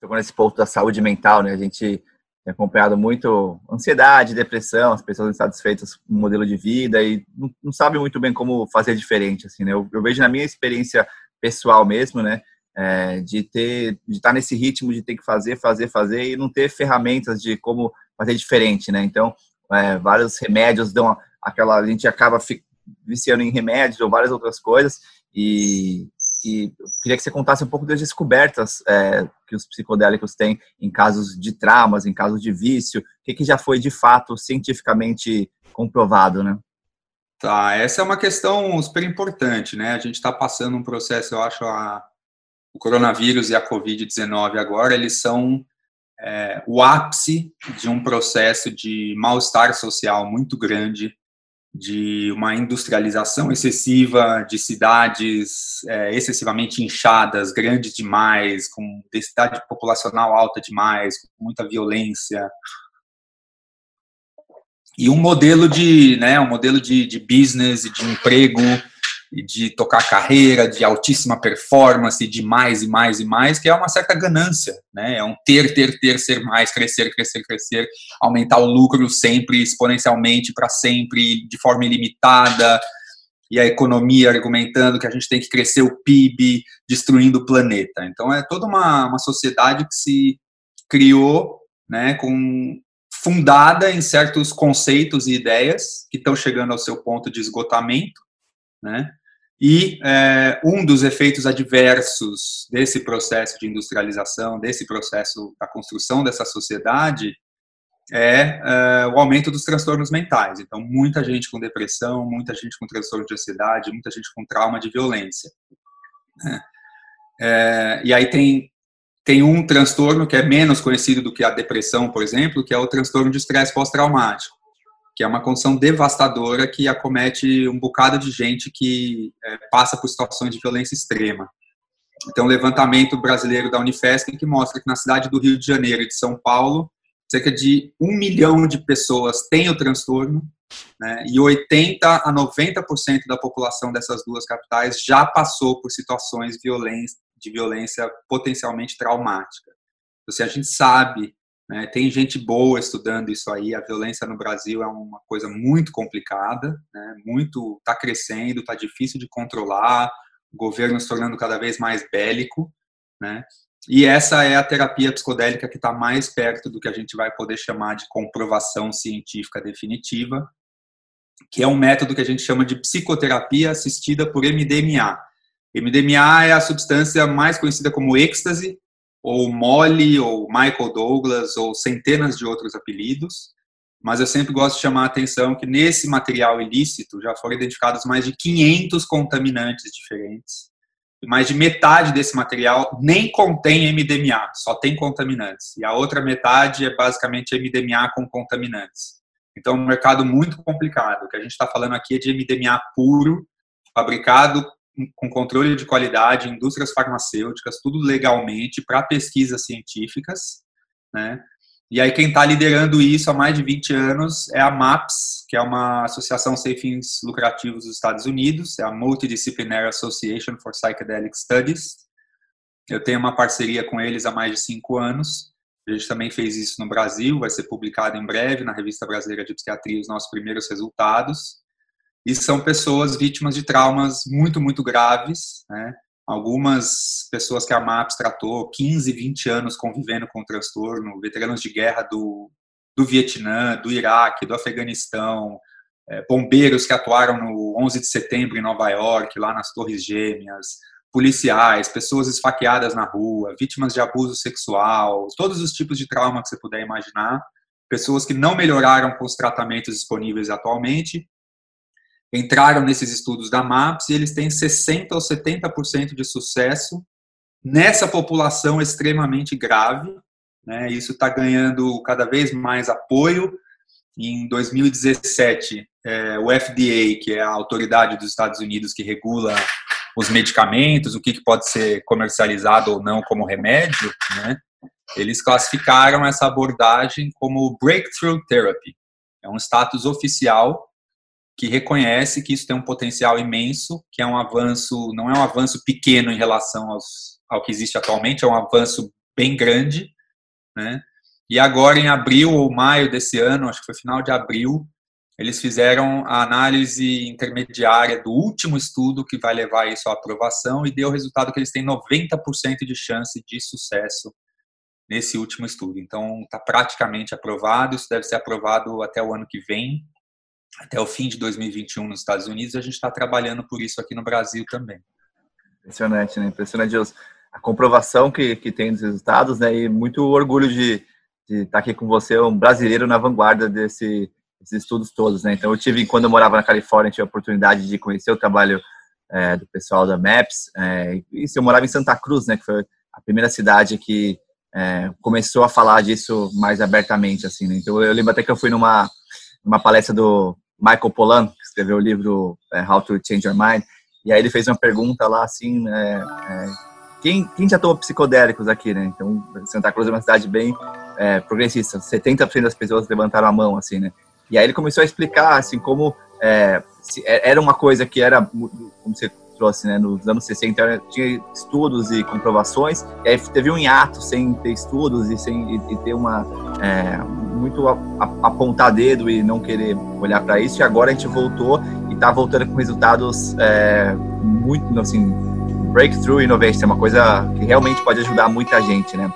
tocou nesse ponto da saúde mental, né? A gente tem acompanhado muito ansiedade, depressão, as pessoas insatisfeitas com o modelo de vida e não, não sabem muito bem como fazer diferente, assim, né? Eu, eu vejo na minha experiência pessoal mesmo, né? É, de ter, de estar nesse ritmo de ter que fazer, fazer, fazer e não ter ferramentas de como fazer diferente, né? Então, é, vários remédios dão aquela, a gente acaba viciando em remédios ou várias outras coisas e e queria que você contasse um pouco das descobertas é, que os psicodélicos têm em casos de traumas, em casos de vício, o que, que já foi de fato cientificamente comprovado, né? Tá, essa é uma questão super importante, né? A gente está passando um processo, eu acho, a, o coronavírus e a Covid-19 agora, eles são é, o ápice de um processo de mal-estar social muito grande de uma industrialização excessiva, de cidades é, excessivamente inchadas, grandes demais, com densidade populacional alta demais, com muita violência. E um modelo de, né, um modelo de, de business e de emprego de tocar carreira, de altíssima performance, de mais e mais e mais, que é uma certa ganância, né? É um ter, ter, ter, ser mais, crescer, crescer, crescer, aumentar o lucro sempre, exponencialmente, para sempre, de forma ilimitada, e a economia argumentando que a gente tem que crescer o PIB, destruindo o planeta. Então é toda uma, uma sociedade que se criou, né, com fundada em certos conceitos e ideias que estão chegando ao seu ponto de esgotamento né? E é, um dos efeitos adversos desse processo de industrialização, desse processo da construção dessa sociedade, é, é, o aumento dos transtornos mentais. Então, muita gente com depressão, muita gente com transtorno de ansiedade, muita gente com trauma de violência. Né? É, e aí tem, tem um transtorno que é menos conhecido do que a depressão, por exemplo, que é o transtorno de estresse pós-traumático que é uma condição devastadora que acomete um bocado de gente que é, passa por situações de violência extrema. Então, um levantamento brasileiro da Unifesp que mostra que na cidade do Rio de Janeiro e de São Paulo, cerca de um milhão de pessoas têm o transtorno, né, e 80 a 90% da população dessas duas capitais já passou por situações de violência potencialmente traumática. Então, se a gente sabe né? Tem gente boa estudando isso aí. A violência no Brasil é uma coisa muito complicada, né? muito está crescendo, está difícil de controlar. O governo se tornando cada vez mais bélico, né? E essa é a terapia psicodélica que está mais perto do que a gente vai poder chamar de comprovação científica definitiva, que é um método que a gente chama de psicoterapia assistida por MDMA. MDMA é a substância mais conhecida como êxtase, ou Molly, ou Michael Douglas, ou centenas de outros apelidos, mas eu sempre gosto de chamar a atenção que nesse material ilícito já foram identificados mais de 500 contaminantes diferentes. E mais de metade desse material nem contém MDMA, só tem contaminantes. E a outra metade é basicamente MDMA com contaminantes. Então, é um mercado muito complicado. O que a gente está falando aqui é de MDMA puro, fabricado com controle de qualidade, indústrias farmacêuticas, tudo legalmente para pesquisas científicas, né? E aí quem está liderando isso há mais de 20 anos é a MAPS, que é uma associação sem fins lucrativos dos Estados Unidos, é a Multidisciplinary Association for Psychedelic Studies. Eu tenho uma parceria com eles há mais de cinco anos. A gente também fez isso no Brasil, vai ser publicado em breve na Revista Brasileira de Psiquiatria os nossos primeiros resultados e são pessoas vítimas de traumas muito, muito graves, né? Algumas pessoas que a MAPS tratou 15, 20 anos convivendo com o transtorno, veteranos de guerra do, do Vietnã, do Iraque, do Afeganistão, é, bombeiros que atuaram no 11 de setembro em Nova York, lá nas Torres Gêmeas, policiais, pessoas esfaqueadas na rua, vítimas de abuso sexual, todos os tipos de trauma que você puder imaginar, pessoas que não melhoraram com os tratamentos disponíveis atualmente entraram nesses estudos da MAPS e eles têm 60% ou 70% de sucesso nessa população extremamente grave. Né? Isso está ganhando cada vez mais apoio. Em 2017, é, o FDA, que é a autoridade dos Estados Unidos que regula os medicamentos, o que, que pode ser comercializado ou não como remédio, né? eles classificaram essa abordagem como Breakthrough Therapy. É um status oficial que reconhece que isso tem um potencial imenso, que é um avanço, não é um avanço pequeno em relação aos, ao que existe atualmente, é um avanço bem grande, né? E agora, em abril ou maio desse ano, acho que foi final de abril, eles fizeram a análise intermediária do último estudo que vai levar isso à aprovação e deu o resultado que eles têm 90% de chance de sucesso nesse último estudo. Então, está praticamente aprovado, isso deve ser aprovado até o ano que vem, até o fim de 2021 nos Estados Unidos, a gente está trabalhando por isso aqui no Brasil também. Impressionante, né? Impressionante a comprovação que, que tem dos resultados, né? E muito orgulho de, de estar aqui com você, um brasileiro na vanguarda desse, desses estudos todos, né? Então, eu tive, quando eu morava na Califórnia, tive a oportunidade de conhecer o trabalho é, do pessoal da MAPS, é, e eu morava em Santa Cruz, né? Que foi a primeira cidade que é, começou a falar disso mais abertamente, assim, né? Então, eu lembro até que eu fui numa, numa palestra do Michael Pollan, que escreveu o livro é, How to Change Your Mind, e aí ele fez uma pergunta lá, assim, né, é, quem, quem já tomou psicodélicos aqui, né? Então, Santa Cruz é uma cidade bem é, progressista, 70% das pessoas levantaram a mão, assim, né? E aí ele começou a explicar, assim, como é, é era uma coisa que era, como você trouxe, né, nos anos 60 tinha estudos e comprovações, e aí teve um hiato sem ter estudos e sem e, e ter uma é, muito a, a, apontar dedo e não querer olhar para isso, e agora a gente voltou e está voltando com resultados é, muito, assim, breakthrough innovation, é uma coisa que realmente pode ajudar muita gente, né?